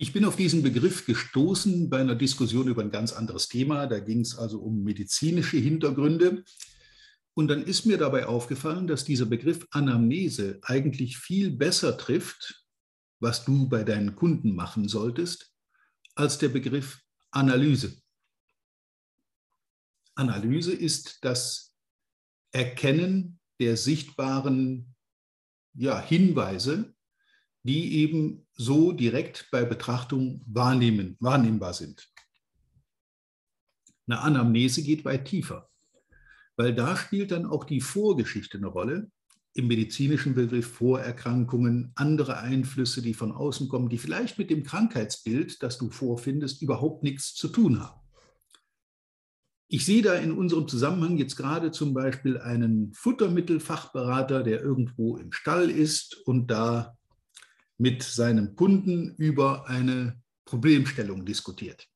Ich bin auf diesen Begriff gestoßen bei einer Diskussion über ein ganz anderes Thema. Da ging es also um medizinische Hintergründe. Und dann ist mir dabei aufgefallen, dass dieser Begriff Anamnese eigentlich viel besser trifft, was du bei deinen Kunden machen solltest, als der Begriff Analyse. Analyse ist das Erkennen der sichtbaren ja, Hinweise die eben so direkt bei Betrachtung wahrnehmen, wahrnehmbar sind. Eine Anamnese geht weit tiefer, weil da spielt dann auch die Vorgeschichte eine Rolle. Im medizinischen Begriff Vorerkrankungen, andere Einflüsse, die von außen kommen, die vielleicht mit dem Krankheitsbild, das du vorfindest, überhaupt nichts zu tun haben. Ich sehe da in unserem Zusammenhang jetzt gerade zum Beispiel einen Futtermittelfachberater, der irgendwo im Stall ist und da mit seinem Kunden über eine Problemstellung diskutiert.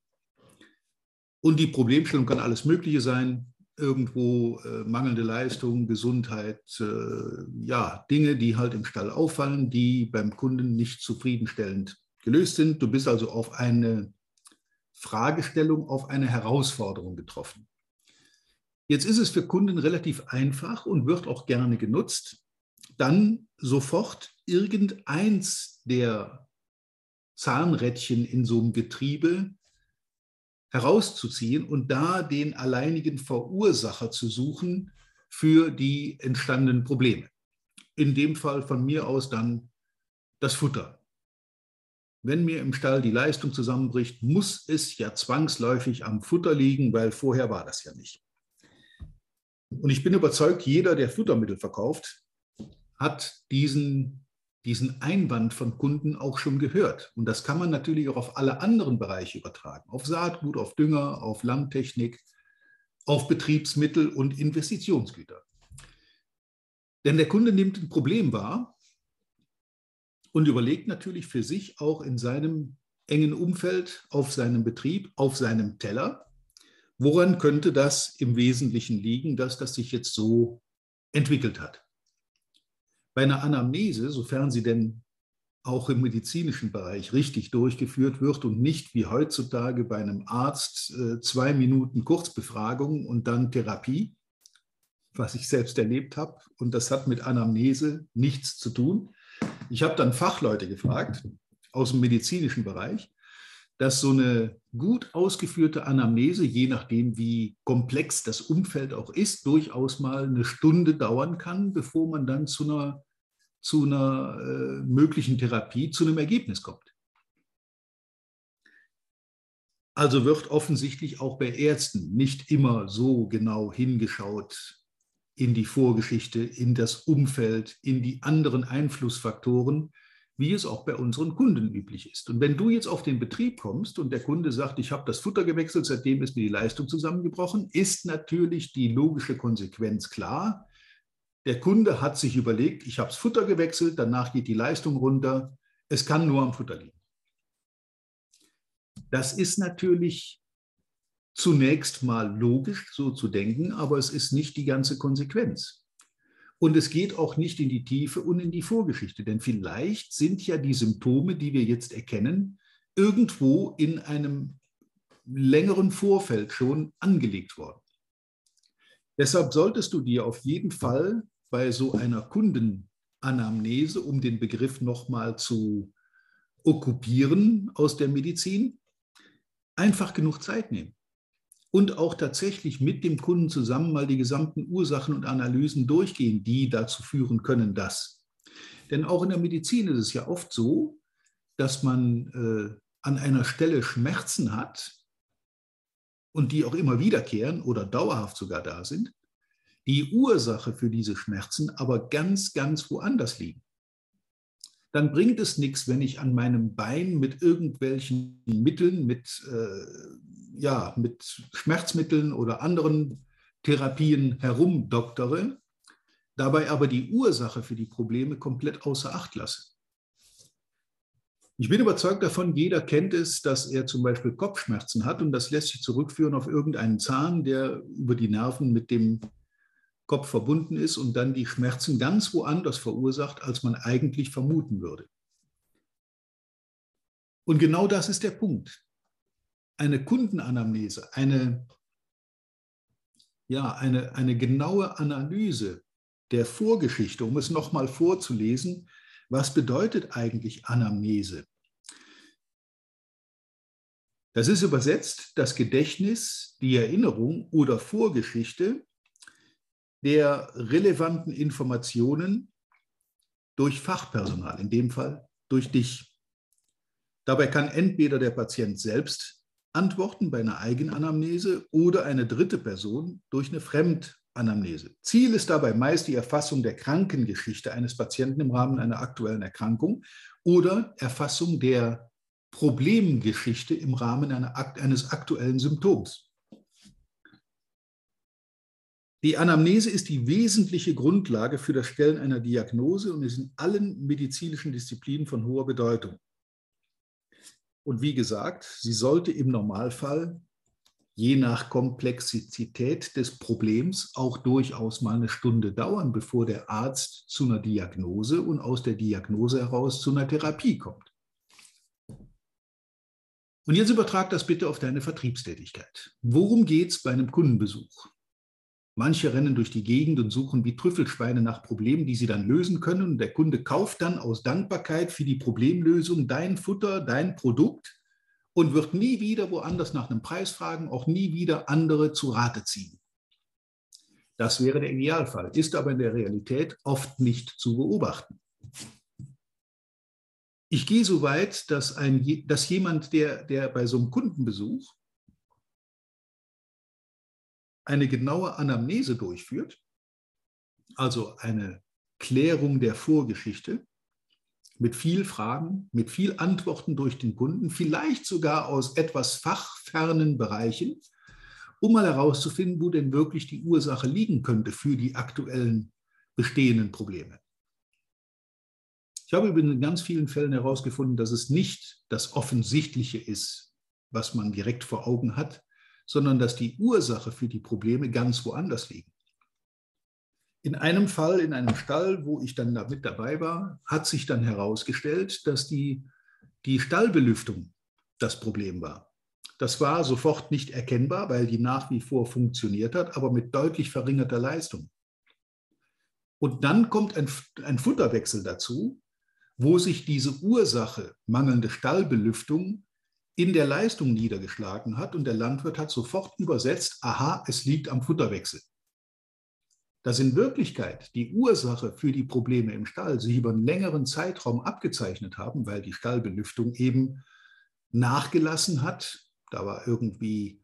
Und die Problemstellung kann alles Mögliche sein, irgendwo äh, mangelnde Leistung, Gesundheit, äh, ja, Dinge, die halt im Stall auffallen, die beim Kunden nicht zufriedenstellend gelöst sind. Du bist also auf eine Fragestellung, auf eine Herausforderung getroffen. Jetzt ist es für Kunden relativ einfach und wird auch gerne genutzt, dann sofort irgendeins der Zahnrädchen in so einem Getriebe herauszuziehen und da den alleinigen Verursacher zu suchen für die entstandenen Probleme. In dem Fall von mir aus dann das Futter. Wenn mir im Stall die Leistung zusammenbricht, muss es ja zwangsläufig am Futter liegen, weil vorher war das ja nicht. Und ich bin überzeugt, jeder, der Futtermittel verkauft, hat diesen diesen Einwand von Kunden auch schon gehört. Und das kann man natürlich auch auf alle anderen Bereiche übertragen. Auf Saatgut, auf Dünger, auf Landtechnik, auf Betriebsmittel und Investitionsgüter. Denn der Kunde nimmt ein Problem wahr und überlegt natürlich für sich auch in seinem engen Umfeld, auf seinem Betrieb, auf seinem Teller, woran könnte das im Wesentlichen liegen, dass das sich jetzt so entwickelt hat. Bei einer Anamnese, sofern sie denn auch im medizinischen Bereich richtig durchgeführt wird und nicht wie heutzutage bei einem Arzt äh, zwei Minuten Kurzbefragung und dann Therapie, was ich selbst erlebt habe. Und das hat mit Anamnese nichts zu tun. Ich habe dann Fachleute gefragt aus dem medizinischen Bereich, dass so eine gut ausgeführte Anamnese, je nachdem, wie komplex das Umfeld auch ist, durchaus mal eine Stunde dauern kann, bevor man dann zu einer, zu einer äh, möglichen Therapie, zu einem Ergebnis kommt. Also wird offensichtlich auch bei Ärzten nicht immer so genau hingeschaut in die Vorgeschichte, in das Umfeld, in die anderen Einflussfaktoren, wie es auch bei unseren Kunden üblich ist. Und wenn du jetzt auf den Betrieb kommst und der Kunde sagt, ich habe das Futter gewechselt, seitdem ist mir die Leistung zusammengebrochen, ist natürlich die logische Konsequenz klar. Der Kunde hat sich überlegt, ich habe das Futter gewechselt, danach geht die Leistung runter. Es kann nur am Futter liegen. Das ist natürlich zunächst mal logisch, so zu denken, aber es ist nicht die ganze Konsequenz. Und es geht auch nicht in die Tiefe und in die Vorgeschichte, denn vielleicht sind ja die Symptome, die wir jetzt erkennen, irgendwo in einem längeren Vorfeld schon angelegt worden. Deshalb solltest du dir auf jeden Fall bei so einer Kundenanamnese, um den Begriff nochmal zu okkupieren aus der Medizin, einfach genug Zeit nehmen und auch tatsächlich mit dem Kunden zusammen mal die gesamten Ursachen und Analysen durchgehen, die dazu führen können, dass. Denn auch in der Medizin ist es ja oft so, dass man äh, an einer Stelle Schmerzen hat und die auch immer wiederkehren oder dauerhaft sogar da sind, die Ursache für diese Schmerzen aber ganz, ganz woanders liegen. Dann bringt es nichts, wenn ich an meinem Bein mit irgendwelchen Mitteln, mit äh, ja, mit Schmerzmitteln oder anderen Therapien herumdoktere, dabei aber die Ursache für die Probleme komplett außer Acht lasse. Ich bin überzeugt davon, jeder kennt es, dass er zum Beispiel Kopfschmerzen hat und das lässt sich zurückführen auf irgendeinen Zahn, der über die Nerven mit dem Kopf verbunden ist und dann die Schmerzen ganz woanders verursacht, als man eigentlich vermuten würde. Und genau das ist der Punkt. Eine Kundenanamnese, eine, ja, eine, eine genaue Analyse der Vorgeschichte, um es nochmal vorzulesen, was bedeutet eigentlich Anamnese? Das ist übersetzt das Gedächtnis, die Erinnerung oder Vorgeschichte der relevanten Informationen durch Fachpersonal, in dem Fall durch dich. Dabei kann entweder der Patient selbst antworten bei einer Eigenanamnese oder eine dritte Person durch eine Fremdanamnese. Ziel ist dabei meist die Erfassung der Krankengeschichte eines Patienten im Rahmen einer aktuellen Erkrankung oder Erfassung der Problemgeschichte im Rahmen eines aktuellen Symptoms. Die Anamnese ist die wesentliche Grundlage für das Stellen einer Diagnose und ist in allen medizinischen Disziplinen von hoher Bedeutung. Und wie gesagt, sie sollte im Normalfall je nach Komplexität des Problems auch durchaus mal eine Stunde dauern, bevor der Arzt zu einer Diagnose und aus der Diagnose heraus zu einer Therapie kommt. Und jetzt übertrag das bitte auf deine Vertriebstätigkeit. Worum geht es bei einem Kundenbesuch? Manche rennen durch die Gegend und suchen wie Trüffelschweine nach Problemen, die sie dann lösen können. Und der Kunde kauft dann aus Dankbarkeit für die Problemlösung dein Futter, dein Produkt und wird nie wieder woanders nach einem Preis fragen, auch nie wieder andere zu Rate ziehen. Das wäre der Idealfall, ist aber in der Realität oft nicht zu beobachten. Ich gehe so weit, dass, ein, dass jemand, der, der bei so einem Kundenbesuch eine genaue Anamnese durchführt, also eine Klärung der Vorgeschichte mit viel Fragen, mit viel Antworten durch den Kunden, vielleicht sogar aus etwas fachfernen Bereichen, um mal herauszufinden, wo denn wirklich die Ursache liegen könnte für die aktuellen bestehenden Probleme. Ich habe in ganz vielen Fällen herausgefunden, dass es nicht das Offensichtliche ist, was man direkt vor Augen hat, sondern dass die Ursache für die Probleme ganz woanders liegen. In einem Fall, in einem Stall, wo ich dann mit dabei war, hat sich dann herausgestellt, dass die, die Stallbelüftung das Problem war. Das war sofort nicht erkennbar, weil die nach wie vor funktioniert hat, aber mit deutlich verringerter Leistung. Und dann kommt ein, ein Futterwechsel dazu, wo sich diese Ursache mangelnde Stallbelüftung in der Leistung niedergeschlagen hat und der Landwirt hat sofort übersetzt, aha, es liegt am Futterwechsel. Dass in Wirklichkeit die Ursache für die Probleme im Stall sich über einen längeren Zeitraum abgezeichnet haben, weil die Stallbelüftung eben nachgelassen hat. Da war irgendwie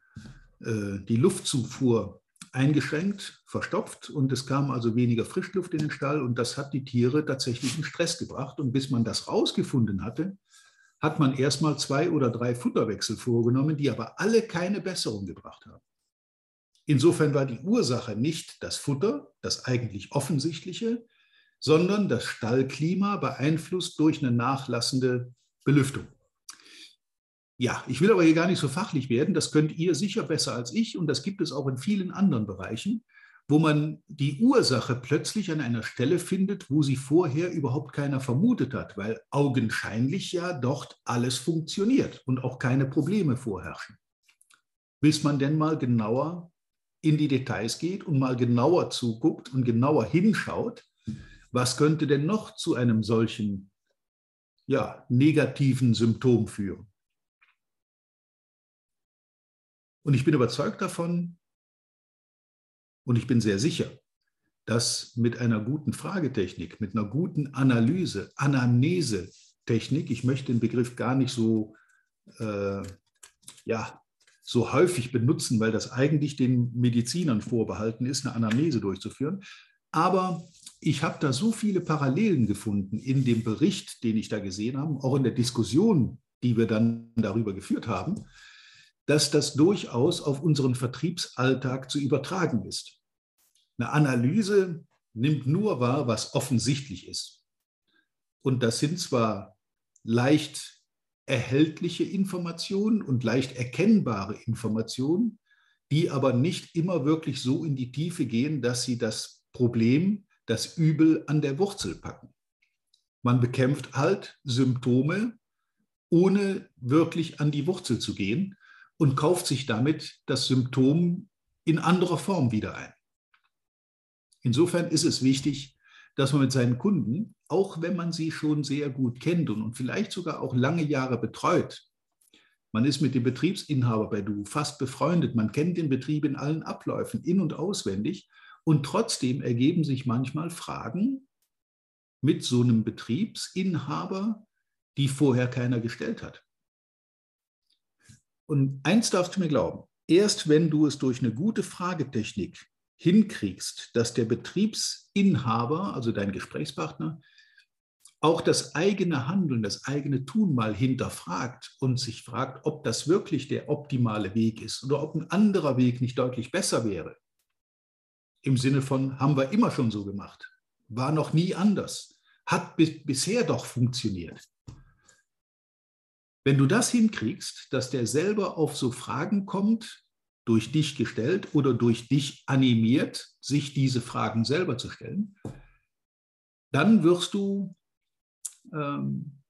äh, die Luftzufuhr eingeschränkt, verstopft und es kam also weniger Frischluft in den Stall und das hat die Tiere tatsächlich in Stress gebracht. Und bis man das rausgefunden hatte, hat man erstmal zwei oder drei Futterwechsel vorgenommen, die aber alle keine Besserung gebracht haben. Insofern war die Ursache nicht das Futter, das eigentlich offensichtliche, sondern das Stallklima beeinflusst durch eine nachlassende Belüftung. Ja, ich will aber hier gar nicht so fachlich werden, das könnt ihr sicher besser als ich und das gibt es auch in vielen anderen Bereichen wo man die Ursache plötzlich an einer Stelle findet, wo sie vorher überhaupt keiner vermutet hat, weil augenscheinlich ja dort alles funktioniert und auch keine Probleme vorherrschen. Bis man denn mal genauer in die Details geht und mal genauer zuguckt und genauer hinschaut, was könnte denn noch zu einem solchen ja, negativen Symptom führen. Und ich bin überzeugt davon, und ich bin sehr sicher, dass mit einer guten Fragetechnik, mit einer guten Analyse, Anamnese-Technik, ich möchte den Begriff gar nicht so, äh, ja, so häufig benutzen, weil das eigentlich den Medizinern vorbehalten ist, eine Anamnese durchzuführen. Aber ich habe da so viele Parallelen gefunden in dem Bericht, den ich da gesehen habe, auch in der Diskussion, die wir dann darüber geführt haben, dass das durchaus auf unseren Vertriebsalltag zu übertragen ist. Eine Analyse nimmt nur wahr, was offensichtlich ist. Und das sind zwar leicht erhältliche Informationen und leicht erkennbare Informationen, die aber nicht immer wirklich so in die Tiefe gehen, dass sie das Problem, das Übel an der Wurzel packen. Man bekämpft halt Symptome ohne wirklich an die Wurzel zu gehen und kauft sich damit das Symptom in anderer Form wieder ein. Insofern ist es wichtig, dass man mit seinen Kunden, auch wenn man sie schon sehr gut kennt und, vielleicht sogar auch lange Jahre betreut, man ist mit dem Betriebsinhaber bei Du fast befreundet, man kennt den Betrieb in allen Abläufen in und auswendig. Und trotzdem ergeben sich manchmal Fragen mit so einem Betriebsinhaber, die vorher keiner gestellt hat. Und eins darfst du mir glauben, erst wenn du es durch eine gute Fragetechnik hinkriegst, dass der Betriebsinhaber, also dein Gesprächspartner, auch das eigene Handeln, das eigene Tun mal hinterfragt und sich fragt, ob das wirklich der optimale Weg ist oder ob ein anderer Weg nicht deutlich besser wäre. Im Sinne von, haben wir immer schon so gemacht, war noch nie anders, hat bisher doch funktioniert. Wenn du das hinkriegst, dass der selber auf so Fragen kommt, durch dich gestellt oder durch dich animiert, sich diese Fragen selber zu stellen, dann wirst du ähm,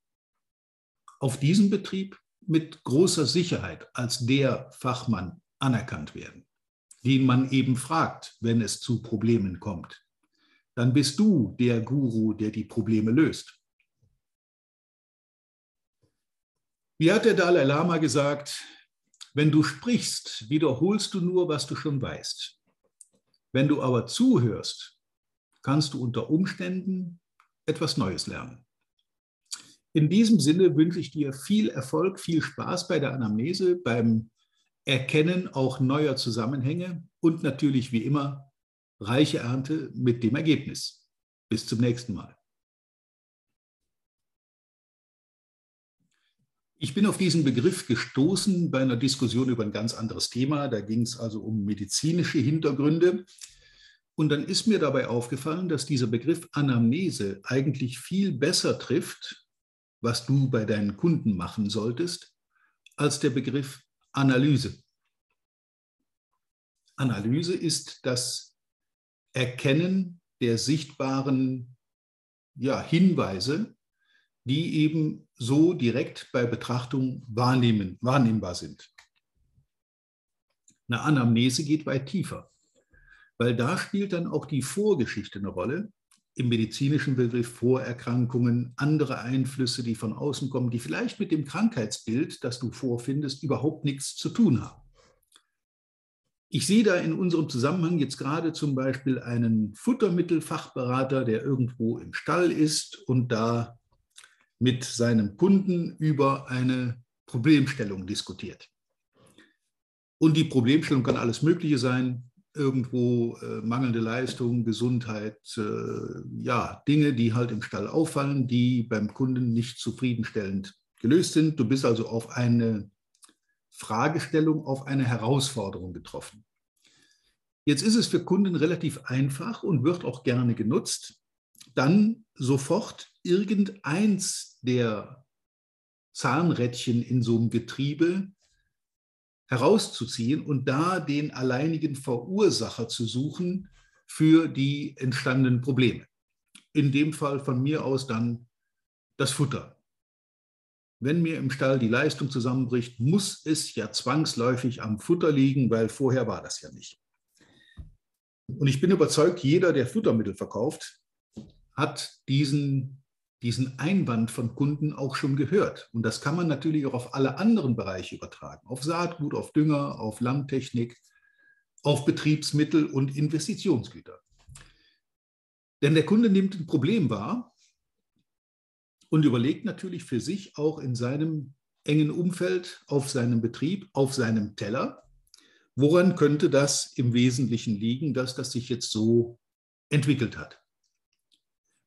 auf diesem Betrieb mit großer Sicherheit als der Fachmann anerkannt werden, den man eben fragt, wenn es zu Problemen kommt. Dann bist du der Guru, der die Probleme löst. Wie hat der Dalai Lama gesagt, wenn du sprichst, wiederholst du nur, was du schon weißt. Wenn du aber zuhörst, kannst du unter Umständen etwas Neues lernen. In diesem Sinne wünsche ich dir viel Erfolg, viel Spaß bei der Anamnese, beim Erkennen auch neuer Zusammenhänge und natürlich wie immer reiche Ernte mit dem Ergebnis. Bis zum nächsten Mal. Ich bin auf diesen Begriff gestoßen bei einer Diskussion über ein ganz anderes Thema. Da ging es also um medizinische Hintergründe. Und dann ist mir dabei aufgefallen, dass dieser Begriff Anamnese eigentlich viel besser trifft, was du bei deinen Kunden machen solltest, als der Begriff Analyse. Analyse ist das Erkennen der sichtbaren ja, Hinweise die eben so direkt bei Betrachtung wahrnehmen, wahrnehmbar sind. Eine Anamnese geht weit tiefer, weil da spielt dann auch die Vorgeschichte eine Rolle, im medizinischen Begriff Vorerkrankungen, andere Einflüsse, die von außen kommen, die vielleicht mit dem Krankheitsbild, das du vorfindest, überhaupt nichts zu tun haben. Ich sehe da in unserem Zusammenhang jetzt gerade zum Beispiel einen Futtermittelfachberater, der irgendwo im Stall ist und da mit seinem Kunden über eine Problemstellung diskutiert. Und die Problemstellung kann alles Mögliche sein, irgendwo äh, mangelnde Leistung, Gesundheit, äh, ja, Dinge, die halt im Stall auffallen, die beim Kunden nicht zufriedenstellend gelöst sind. Du bist also auf eine Fragestellung, auf eine Herausforderung getroffen. Jetzt ist es für Kunden relativ einfach und wird auch gerne genutzt, dann sofort irgendeins der Zahnrädchen in so einem Getriebe herauszuziehen und da den alleinigen Verursacher zu suchen für die entstandenen Probleme. In dem Fall von mir aus dann das Futter. Wenn mir im Stall die Leistung zusammenbricht, muss es ja zwangsläufig am Futter liegen, weil vorher war das ja nicht. Und ich bin überzeugt, jeder, der Futtermittel verkauft, hat diesen diesen Einwand von Kunden auch schon gehört. Und das kann man natürlich auch auf alle anderen Bereiche übertragen. Auf Saatgut, auf Dünger, auf Landtechnik, auf Betriebsmittel und Investitionsgüter. Denn der Kunde nimmt ein Problem wahr und überlegt natürlich für sich auch in seinem engen Umfeld, auf seinem Betrieb, auf seinem Teller, woran könnte das im Wesentlichen liegen, dass das sich jetzt so entwickelt hat.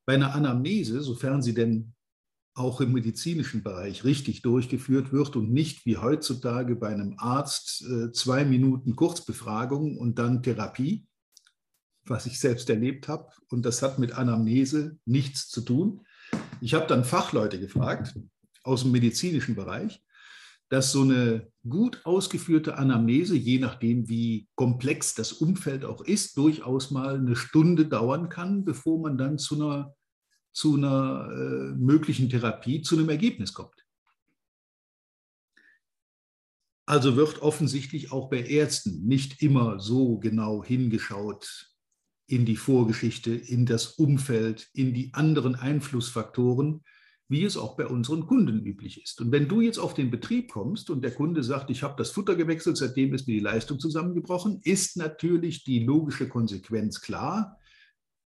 Bei einer Anamnese, sofern sie denn auch im medizinischen Bereich richtig durchgeführt wird und nicht wie heutzutage bei einem Arzt äh, zwei Minuten Kurzbefragung und dann Therapie, was ich selbst erlebt habe. Und das hat mit Anamnese nichts zu tun. Ich habe dann Fachleute gefragt aus dem medizinischen Bereich, dass so eine gut ausgeführte Anamnese, je nachdem wie komplex das Umfeld auch ist, durchaus mal eine Stunde dauern kann, bevor man dann zu einer, zu einer äh, möglichen Therapie, zu einem Ergebnis kommt. Also wird offensichtlich auch bei Ärzten nicht immer so genau hingeschaut in die Vorgeschichte, in das Umfeld, in die anderen Einflussfaktoren, wie es auch bei unseren Kunden üblich ist. Und wenn du jetzt auf den Betrieb kommst und der Kunde sagt, ich habe das Futter gewechselt, seitdem ist mir die Leistung zusammengebrochen, ist natürlich die logische Konsequenz klar.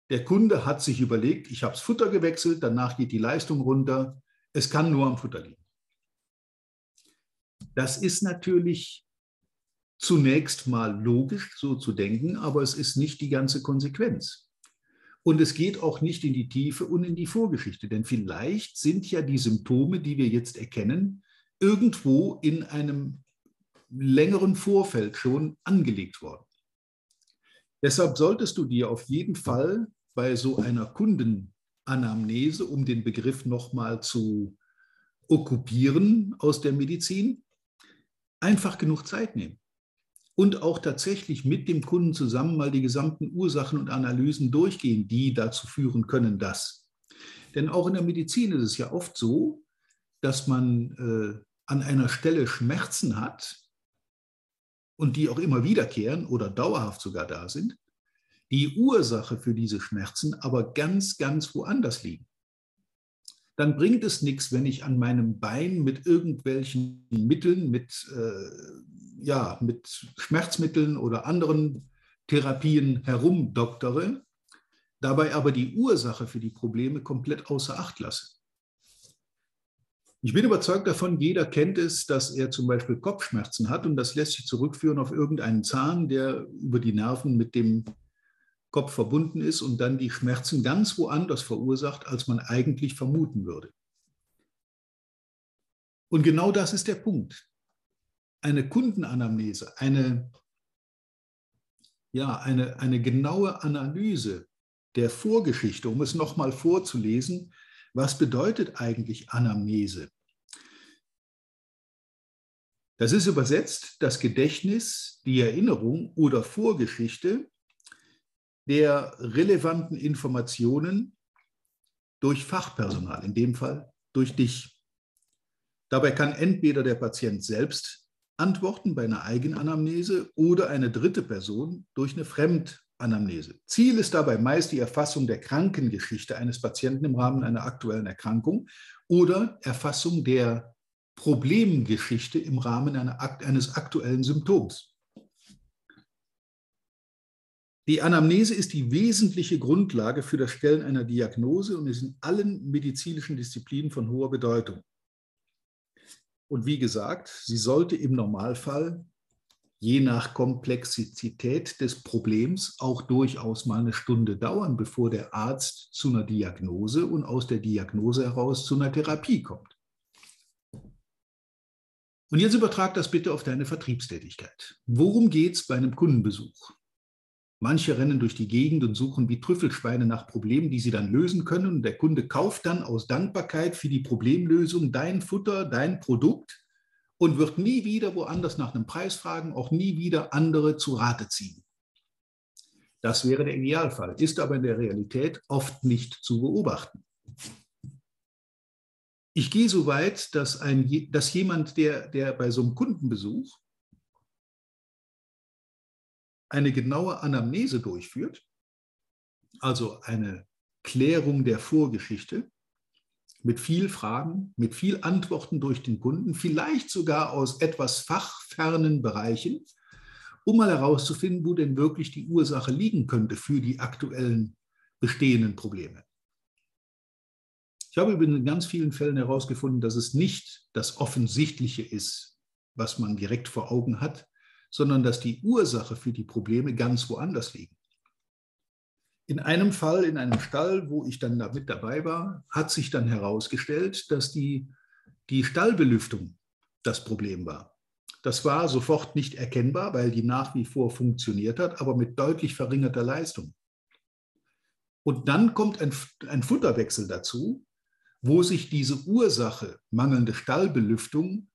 Der Kunde hat sich überlegt, ich habe das Futter gewechselt, danach geht die Leistung runter. Es kann nur am Futter liegen. Das ist natürlich zunächst mal logisch, so zu denken, aber es ist nicht die ganze Konsequenz. Und es geht auch nicht in die Tiefe und in die Vorgeschichte, denn vielleicht sind ja die Symptome, die wir jetzt erkennen, irgendwo in einem längeren Vorfeld schon angelegt worden. Deshalb solltest du dir auf jeden Fall bei so einer Kundenanamnese, um den Begriff nochmal zu okkupieren aus der Medizin, einfach genug Zeit nehmen und auch tatsächlich mit dem Kunden zusammen mal die gesamten Ursachen und Analysen durchgehen, die dazu führen können, dass. Denn auch in der Medizin ist es ja oft so, dass man äh, an einer Stelle Schmerzen hat und die auch immer wiederkehren oder dauerhaft sogar da sind, die Ursache für diese Schmerzen aber ganz, ganz woanders liegen dann bringt es nichts, wenn ich an meinem Bein mit irgendwelchen Mitteln, mit, äh, ja, mit Schmerzmitteln oder anderen Therapien herumdoktere, dabei aber die Ursache für die Probleme komplett außer Acht lasse. Ich bin überzeugt davon, jeder kennt es, dass er zum Beispiel Kopfschmerzen hat und das lässt sich zurückführen auf irgendeinen Zahn, der über die Nerven mit dem Kopf verbunden ist und dann die Schmerzen ganz woanders verursacht, als man eigentlich vermuten würde. Und genau das ist der Punkt. Eine Kundenanamnese, eine, ja, eine, eine genaue Analyse der Vorgeschichte, um es nochmal vorzulesen, was bedeutet eigentlich Anamnese? Das ist übersetzt das Gedächtnis, die Erinnerung oder Vorgeschichte der relevanten Informationen durch Fachpersonal, in dem Fall durch dich. Dabei kann entweder der Patient selbst antworten bei einer Eigenanamnese oder eine dritte Person durch eine Fremdanamnese. Ziel ist dabei meist die Erfassung der Krankengeschichte eines Patienten im Rahmen einer aktuellen Erkrankung oder Erfassung der Problemgeschichte im Rahmen eines aktuellen Symptoms. Die Anamnese ist die wesentliche Grundlage für das Stellen einer Diagnose und ist in allen medizinischen Disziplinen von hoher Bedeutung. Und wie gesagt, sie sollte im Normalfall je nach Komplexität des Problems auch durchaus mal eine Stunde dauern, bevor der Arzt zu einer Diagnose und aus der Diagnose heraus zu einer Therapie kommt. Und jetzt übertrag das bitte auf deine Vertriebstätigkeit. Worum geht es bei einem Kundenbesuch? Manche rennen durch die Gegend und suchen wie Trüffelschweine nach Problemen, die sie dann lösen können. Und der Kunde kauft dann aus Dankbarkeit für die Problemlösung dein Futter, dein Produkt und wird nie wieder woanders nach einem Preis fragen, auch nie wieder andere zu Rate ziehen. Das wäre der Idealfall, ist aber in der Realität oft nicht zu beobachten. Ich gehe so weit, dass, ein, dass jemand, der, der bei so einem Kundenbesuch eine genaue Anamnese durchführt, also eine Klärung der Vorgeschichte mit viel Fragen, mit viel Antworten durch den Kunden, vielleicht sogar aus etwas fachfernen Bereichen, um mal herauszufinden, wo denn wirklich die Ursache liegen könnte für die aktuellen bestehenden Probleme. Ich habe in ganz vielen Fällen herausgefunden, dass es nicht das Offensichtliche ist, was man direkt vor Augen hat, sondern dass die Ursache für die Probleme ganz woanders liegen. In einem Fall, in einem Stall, wo ich dann mit dabei war, hat sich dann herausgestellt, dass die, die Stallbelüftung das Problem war. Das war sofort nicht erkennbar, weil die nach wie vor funktioniert hat, aber mit deutlich verringerter Leistung. Und dann kommt ein, ein Futterwechsel dazu, wo sich diese Ursache mangelnde Stallbelüftung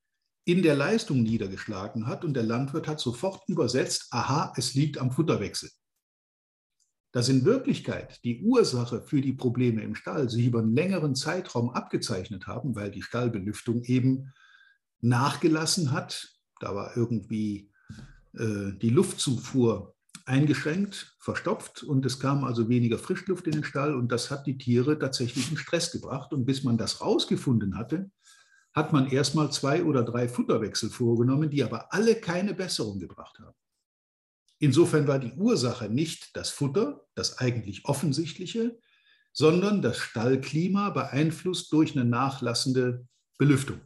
in der Leistung niedergeschlagen hat und der Landwirt hat sofort übersetzt, aha, es liegt am Futterwechsel. Dass in Wirklichkeit die Ursache für die Probleme im Stall sich über einen längeren Zeitraum abgezeichnet haben, weil die Stallbelüftung eben nachgelassen hat, Da war irgendwie äh, die Luftzufuhr eingeschränkt, verstopft und es kam also weniger Frischluft in den Stall und das hat die Tiere tatsächlich in Stress gebracht. Und bis man das rausgefunden hatte, hat man erstmal zwei oder drei Futterwechsel vorgenommen, die aber alle keine Besserung gebracht haben. Insofern war die Ursache nicht das Futter, das eigentlich offensichtliche, sondern das Stallklima beeinflusst durch eine nachlassende Belüftung.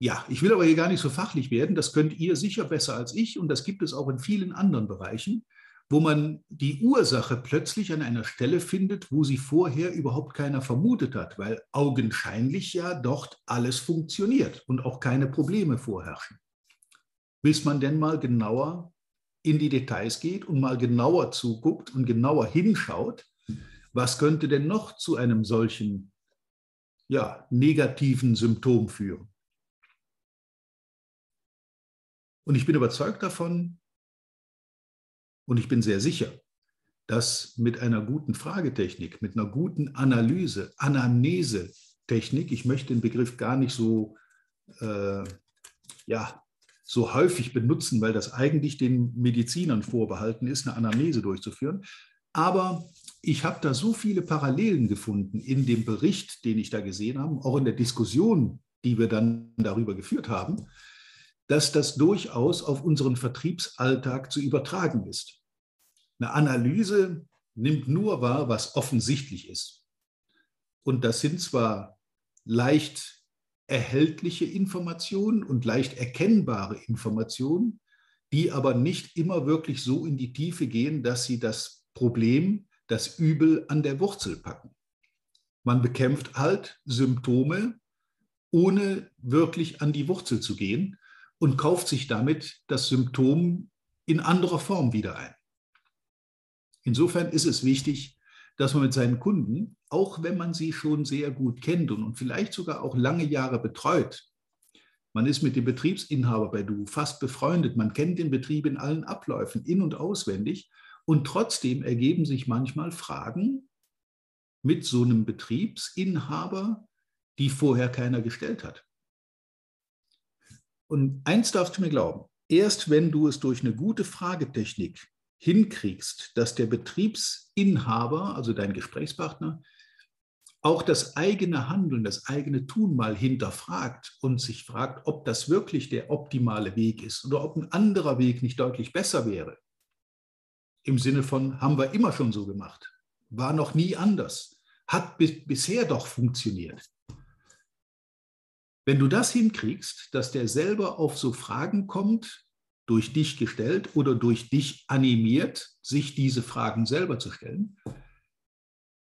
Ja, ich will aber hier gar nicht so fachlich werden. Das könnt ihr sicher besser als ich und das gibt es auch in vielen anderen Bereichen, wo man die Ursache plötzlich an einer Stelle findet, wo sie vorher überhaupt keiner vermutet hat, weil augenscheinlich ja dort alles funktioniert und auch keine Probleme vorherrschen. Bis man denn mal genauer in die Details geht und mal genauer zuguckt und genauer hinschaut, was könnte denn noch zu einem solchen ja, negativen Symptom führen. Und ich bin überzeugt davon und ich bin sehr sicher, dass mit einer guten Fragetechnik, mit einer guten Analyse, Anamnese-Technik, ich möchte den Begriff gar nicht so, äh, ja, so häufig benutzen, weil das eigentlich den Medizinern vorbehalten ist, eine Anamnese durchzuführen. Aber ich habe da so viele Parallelen gefunden in dem Bericht, den ich da gesehen habe, auch in der Diskussion, die wir dann darüber geführt haben, dass das durchaus auf unseren Vertriebsalltag zu übertragen ist. Eine Analyse nimmt nur wahr, was offensichtlich ist. Und das sind zwar leicht erhältliche Informationen und leicht erkennbare Informationen, die aber nicht immer wirklich so in die Tiefe gehen, dass sie das Problem, das Übel an der Wurzel packen. Man bekämpft halt Symptome, ohne wirklich an die Wurzel zu gehen und kauft sich damit das Symptom in anderer Form wieder ein. Insofern ist es wichtig, dass man mit seinen Kunden, auch wenn man sie schon sehr gut kennt und, vielleicht sogar auch lange Jahre betreut, man ist mit dem Betriebsinhaber bei Du fast befreundet, man kennt den Betrieb in allen Abläufen in und auswendig und trotzdem ergeben sich manchmal Fragen mit so einem Betriebsinhaber, die vorher keiner gestellt hat. Und eins darfst du mir glauben, erst wenn du es durch eine gute Fragetechnik hinkriegst, dass der Betriebsinhaber, also dein Gesprächspartner, auch das eigene Handeln, das eigene Tun mal hinterfragt und sich fragt, ob das wirklich der optimale Weg ist oder ob ein anderer Weg nicht deutlich besser wäre. Im Sinne von, haben wir immer schon so gemacht, war noch nie anders, hat bisher doch funktioniert. Wenn du das hinkriegst, dass der selber auf so Fragen kommt, durch dich gestellt oder durch dich animiert, sich diese Fragen selber zu stellen,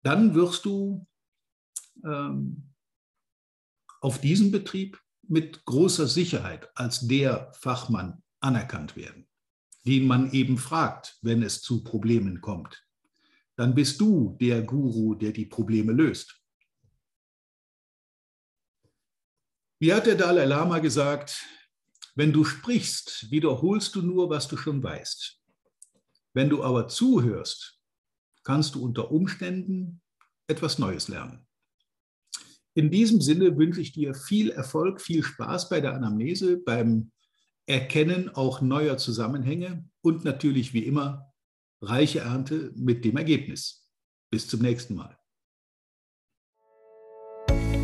dann wirst du ähm, auf diesem Betrieb mit großer Sicherheit als der Fachmann anerkannt werden, den man eben fragt, wenn es zu Problemen kommt. Dann bist du der Guru, der die Probleme löst. Wie hat der Dalai Lama gesagt, wenn du sprichst, wiederholst du nur, was du schon weißt. Wenn du aber zuhörst, kannst du unter Umständen etwas Neues lernen. In diesem Sinne wünsche ich dir viel Erfolg, viel Spaß bei der Anamnese, beim Erkennen auch neuer Zusammenhänge und natürlich wie immer reiche Ernte mit dem Ergebnis. Bis zum nächsten Mal.